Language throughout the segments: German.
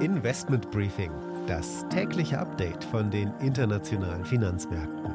Investment Briefing, das tägliche Update von den internationalen Finanzmärkten.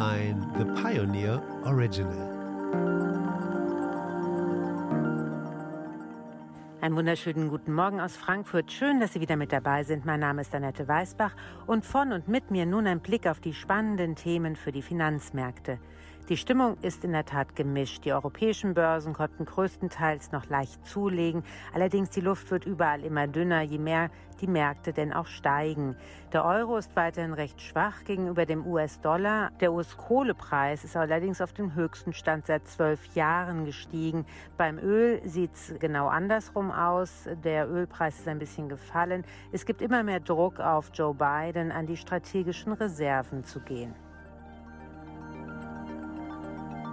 Ein The Pioneer Original. Einen wunderschönen guten Morgen aus Frankfurt. Schön, dass Sie wieder mit dabei sind. Mein Name ist Annette Weißbach und von und mit mir nun ein Blick auf die spannenden Themen für die Finanzmärkte. Die Stimmung ist in der Tat gemischt. Die europäischen Börsen konnten größtenteils noch leicht zulegen. Allerdings die Luft wird überall immer dünner, je mehr die Märkte denn auch steigen. Der Euro ist weiterhin recht schwach gegenüber dem US-Dollar. Der US-Kohlepreis ist allerdings auf den höchsten Stand seit zwölf Jahren gestiegen. Beim Öl sieht es genau andersrum aus. Der Ölpreis ist ein bisschen gefallen. Es gibt immer mehr Druck auf Joe Biden, an die strategischen Reserven zu gehen.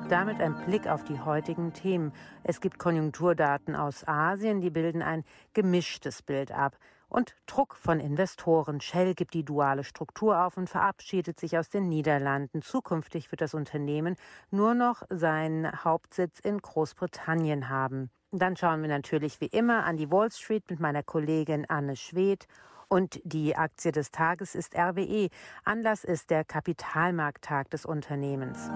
Damit ein Blick auf die heutigen Themen. Es gibt Konjunkturdaten aus Asien, die bilden ein gemischtes Bild ab. Und Druck von Investoren. Shell gibt die duale Struktur auf und verabschiedet sich aus den Niederlanden. Zukünftig wird das Unternehmen nur noch seinen Hauptsitz in Großbritannien haben. Dann schauen wir natürlich wie immer an die Wall Street mit meiner Kollegin Anne Schwedt. Und die Aktie des Tages ist RWE. Anlass ist der Kapitalmarkttag des Unternehmens.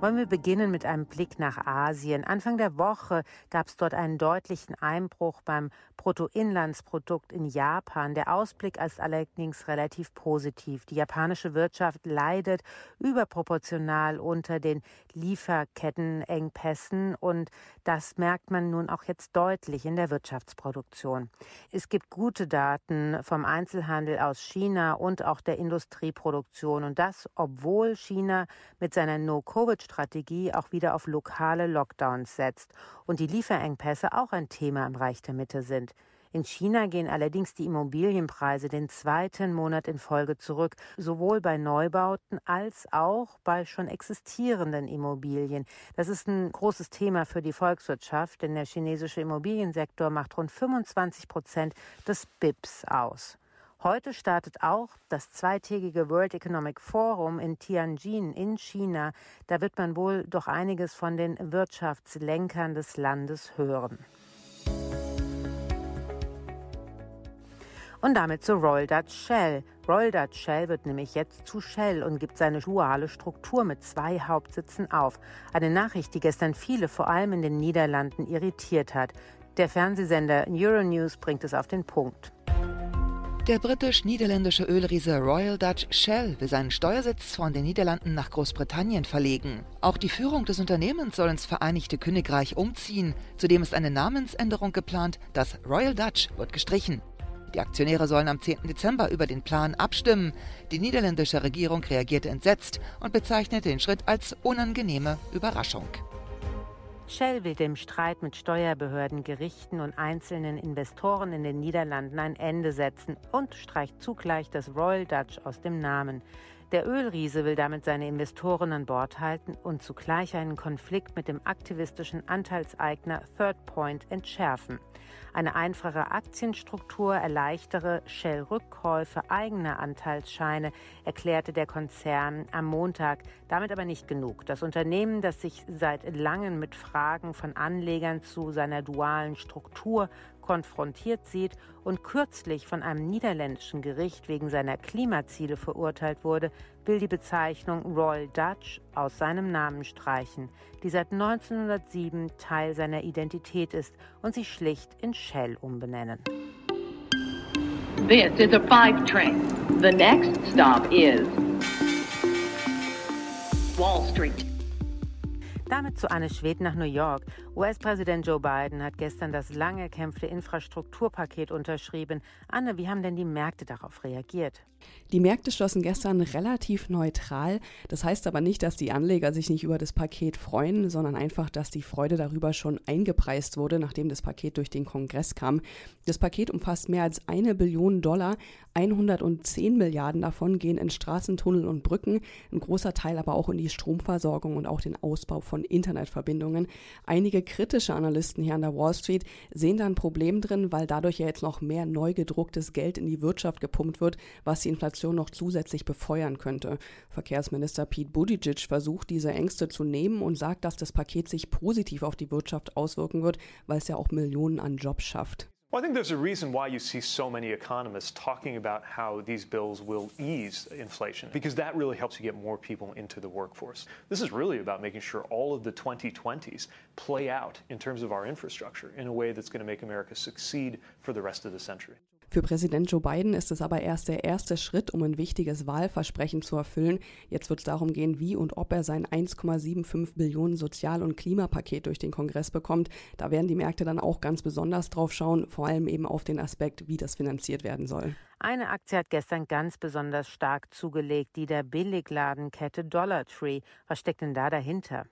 Wollen wir beginnen mit einem Blick nach Asien. Anfang der Woche gab es dort einen deutlichen Einbruch beim Bruttoinlandsprodukt in Japan. Der Ausblick ist allerdings relativ positiv. Die japanische Wirtschaft leidet überproportional unter den Lieferkettenengpässen und das merkt man nun auch jetzt deutlich in der Wirtschaftsproduktion. Es gibt gute Daten vom Einzelhandel aus China und auch der Industrieproduktion und das, obwohl China mit seiner No-Covid Strategie auch wieder auf lokale Lockdowns setzt und die Lieferengpässe auch ein Thema im Reich der Mitte sind. In China gehen allerdings die Immobilienpreise den zweiten Monat in Folge zurück, sowohl bei Neubauten als auch bei schon existierenden Immobilien. Das ist ein großes Thema für die Volkswirtschaft, denn der chinesische Immobiliensektor macht rund 25 Prozent des BIPs aus. Heute startet auch das zweitägige World Economic Forum in Tianjin in China. Da wird man wohl doch einiges von den Wirtschaftslenkern des Landes hören. Und damit zu Royal Dutch Shell. Royal Dutch Shell wird nämlich jetzt zu Shell und gibt seine duale Struktur mit zwei Hauptsitzen auf. Eine Nachricht, die gestern viele, vor allem in den Niederlanden, irritiert hat. Der Fernsehsender Euronews bringt es auf den Punkt. Der britisch-niederländische Ölriese Royal Dutch Shell will seinen Steuersitz von den Niederlanden nach Großbritannien verlegen. Auch die Führung des Unternehmens soll ins Vereinigte Königreich umziehen. Zudem ist eine Namensänderung geplant. Das Royal Dutch wird gestrichen. Die Aktionäre sollen am 10. Dezember über den Plan abstimmen. Die niederländische Regierung reagierte entsetzt und bezeichnete den Schritt als unangenehme Überraschung. Shell will dem Streit mit Steuerbehörden, Gerichten und einzelnen Investoren in den Niederlanden ein Ende setzen und streicht zugleich das Royal Dutch aus dem Namen. Der Ölriese will damit seine Investoren an Bord halten und zugleich einen Konflikt mit dem aktivistischen Anteilseigner Third Point entschärfen. Eine einfache Aktienstruktur erleichtere Shell-Rückkäufe eigener Anteilsscheine, erklärte der Konzern am Montag. Damit aber nicht genug. Das Unternehmen, das sich seit langem mit Fragen von Anlegern zu seiner dualen Struktur konfrontiert sieht und kürzlich von einem niederländischen Gericht wegen seiner Klimaziele verurteilt wurde, will die Bezeichnung Royal Dutch aus seinem Namen streichen, die seit 1907 Teil seiner Identität ist und sich schlicht in Shell umbenennen. This is a five train. The next stop is Wall Street. Damit zu Anne Schwed nach New York. US-Präsident Joe Biden hat gestern das lang erkämpfte Infrastrukturpaket unterschrieben. Anne, wie haben denn die Märkte darauf reagiert? Die Märkte schlossen gestern relativ neutral. Das heißt aber nicht, dass die Anleger sich nicht über das Paket freuen, sondern einfach, dass die Freude darüber schon eingepreist wurde, nachdem das Paket durch den Kongress kam. Das Paket umfasst mehr als eine Billion Dollar. 110 Milliarden davon gehen in Straßen, Tunnel und Brücken. Ein großer Teil aber auch in die Stromversorgung und auch den Ausbau von von Internetverbindungen. Einige kritische Analysten hier an der Wall Street sehen da ein Problem drin, weil dadurch ja jetzt noch mehr neu gedrucktes Geld in die Wirtschaft gepumpt wird, was die Inflation noch zusätzlich befeuern könnte. Verkehrsminister Pete Buttigieg versucht, diese Ängste zu nehmen und sagt, dass das Paket sich positiv auf die Wirtschaft auswirken wird, weil es ja auch Millionen an Jobs schafft. Well, I think there's a reason why you see so many economists talking about how these bills will ease inflation, because that really helps you get more people into the workforce. This is really about making sure all of the 2020s play out in terms of our infrastructure in a way that's going to make America succeed for the rest of the century. Für Präsident Joe Biden ist es aber erst der erste Schritt, um ein wichtiges Wahlversprechen zu erfüllen. Jetzt wird es darum gehen, wie und ob er sein 1,75 Billionen Sozial- und Klimapaket durch den Kongress bekommt. Da werden die Märkte dann auch ganz besonders drauf schauen, vor allem eben auf den Aspekt, wie das finanziert werden soll. Eine Aktie hat gestern ganz besonders stark zugelegt, die der Billigladenkette Dollar Tree. Was steckt denn da dahinter?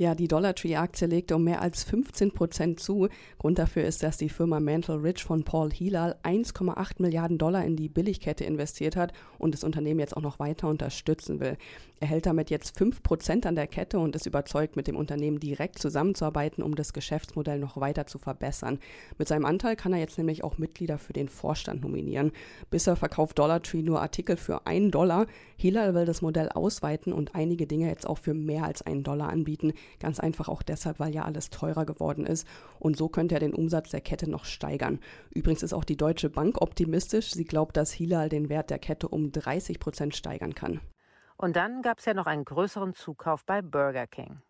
Ja, die Dollar Tree Aktie legte um mehr als 15 Prozent zu. Grund dafür ist, dass die Firma Mantle Ridge von Paul Hilal 1,8 Milliarden Dollar in die Billigkette investiert hat und das Unternehmen jetzt auch noch weiter unterstützen will. Er hält damit jetzt 5 Prozent an der Kette und ist überzeugt, mit dem Unternehmen direkt zusammenzuarbeiten, um das Geschäftsmodell noch weiter zu verbessern. Mit seinem Anteil kann er jetzt nämlich auch Mitglieder für den Vorstand nominieren. Bisher verkauft Dollar Tree nur Artikel für einen Dollar. Hilal will das Modell ausweiten und einige Dinge jetzt auch für mehr als einen Dollar anbieten. Ganz einfach auch deshalb, weil ja alles teurer geworden ist. Und so könnte er den Umsatz der Kette noch steigern. Übrigens ist auch die Deutsche Bank optimistisch. Sie glaubt, dass Hilal den Wert der Kette um 30 Prozent steigern kann. Und dann gab es ja noch einen größeren Zukauf bei Burger King.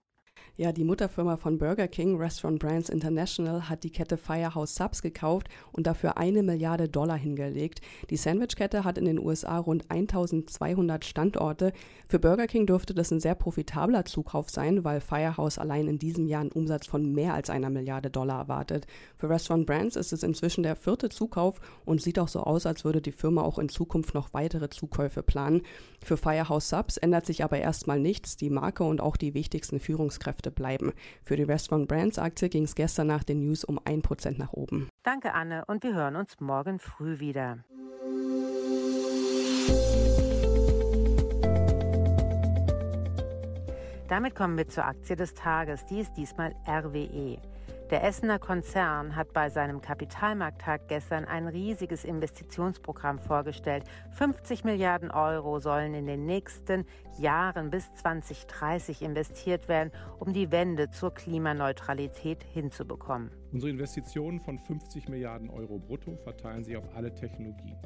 Ja, die Mutterfirma von Burger King, Restaurant Brands International, hat die Kette Firehouse Subs gekauft und dafür eine Milliarde Dollar hingelegt. Die Sandwichkette hat in den USA rund 1200 Standorte. Für Burger King dürfte das ein sehr profitabler Zukauf sein, weil Firehouse allein in diesem Jahr einen Umsatz von mehr als einer Milliarde Dollar erwartet. Für Restaurant Brands ist es inzwischen der vierte Zukauf und sieht auch so aus, als würde die Firma auch in Zukunft noch weitere Zukäufe planen. Für Firehouse Subs ändert sich aber erstmal nichts. Die Marke und auch die wichtigsten Führungskräfte bleiben. Für die Restaurant Brands Aktie ging es gestern nach den News um 1% nach oben. Danke, Anne, und wir hören uns morgen früh wieder. Damit kommen wir zur Aktie des Tages. Die ist diesmal RWE. Der Essener Konzern hat bei seinem Kapitalmarkttag gestern ein riesiges Investitionsprogramm vorgestellt. 50 Milliarden Euro sollen in den nächsten Jahren bis 2030 investiert werden, um die Wende zur Klimaneutralität hinzubekommen. Unsere Investitionen von 50 Milliarden Euro brutto verteilen sich auf alle Technologien.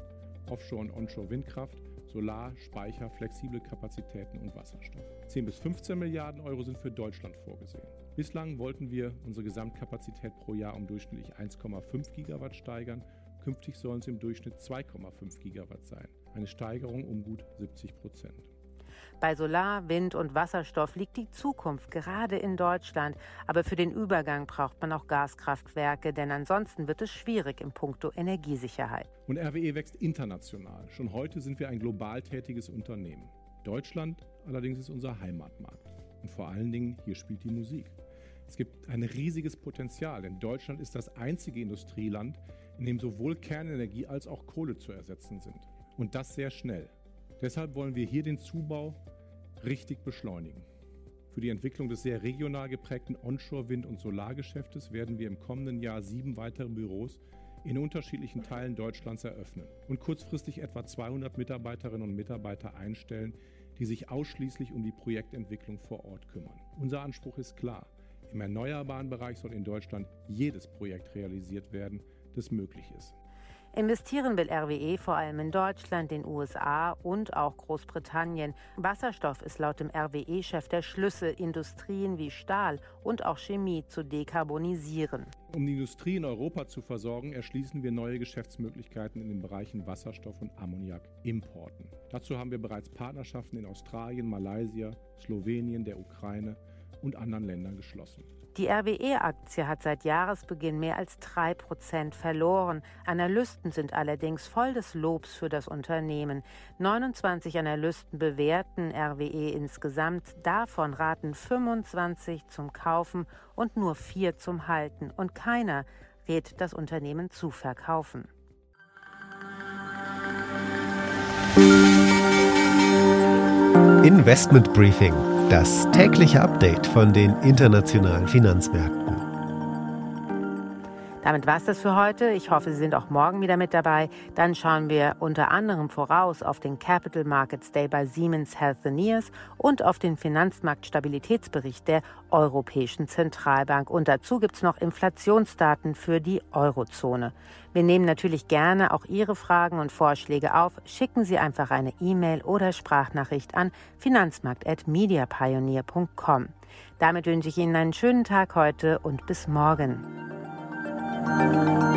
Offshore- und Onshore-Windkraft, Solar, Speicher, flexible Kapazitäten und Wasserstoff. 10 bis 15 Milliarden Euro sind für Deutschland vorgesehen. Bislang wollten wir unsere Gesamtkapazität pro Jahr um durchschnittlich 1,5 Gigawatt steigern. Künftig sollen es im Durchschnitt 2,5 Gigawatt sein. Eine Steigerung um gut 70 Prozent. Bei Solar, Wind und Wasserstoff liegt die Zukunft gerade in Deutschland. Aber für den Übergang braucht man auch Gaskraftwerke, denn ansonsten wird es schwierig im Puncto Energiesicherheit. Und RWE wächst international. Schon heute sind wir ein global tätiges Unternehmen. Deutschland allerdings ist unser Heimatmarkt. Und vor allen Dingen, hier spielt die Musik. Es gibt ein riesiges Potenzial, denn Deutschland ist das einzige Industrieland, in dem sowohl Kernenergie als auch Kohle zu ersetzen sind. Und das sehr schnell. Deshalb wollen wir hier den Zubau richtig beschleunigen. Für die Entwicklung des sehr regional geprägten Onshore-Wind- und Solargeschäftes werden wir im kommenden Jahr sieben weitere Büros in unterschiedlichen Teilen Deutschlands eröffnen und kurzfristig etwa 200 Mitarbeiterinnen und Mitarbeiter einstellen, die sich ausschließlich um die Projektentwicklung vor Ort kümmern. Unser Anspruch ist klar. Im erneuerbaren Bereich soll in Deutschland jedes Projekt realisiert werden, das möglich ist. Investieren will RWE vor allem in Deutschland, den USA und auch Großbritannien. Wasserstoff ist laut dem RWE-Chef der Schlüssel, Industrien wie Stahl und auch Chemie zu dekarbonisieren. Um die Industrie in Europa zu versorgen, erschließen wir neue Geschäftsmöglichkeiten in den Bereichen Wasserstoff und Ammoniak-Importen. Dazu haben wir bereits Partnerschaften in Australien, Malaysia, Slowenien, der Ukraine und anderen Ländern geschlossen. Die RWE-Aktie hat seit Jahresbeginn mehr als 3% verloren. Analysten sind allerdings voll des Lobs für das Unternehmen. 29 Analysten bewerten RWE insgesamt. Davon raten 25 zum Kaufen und nur vier zum Halten. Und keiner rät das Unternehmen zu verkaufen. Investment Briefing Das tägliche Update von den internationalen Finanzmärkten. Damit war es das für heute. Ich hoffe, Sie sind auch morgen wieder mit dabei. Dann schauen wir unter anderem voraus auf den Capital Markets Day bei Siemens Healthineers und auf den Finanzmarktstabilitätsbericht der Europäischen Zentralbank. Und dazu gibt es noch Inflationsdaten für die Eurozone. Wir nehmen natürlich gerne auch Ihre Fragen und Vorschläge auf. Schicken Sie einfach eine E-Mail oder Sprachnachricht an finanzmarkt.mediapioneer.com. Damit wünsche ich Ihnen einen schönen Tag heute und bis morgen. Música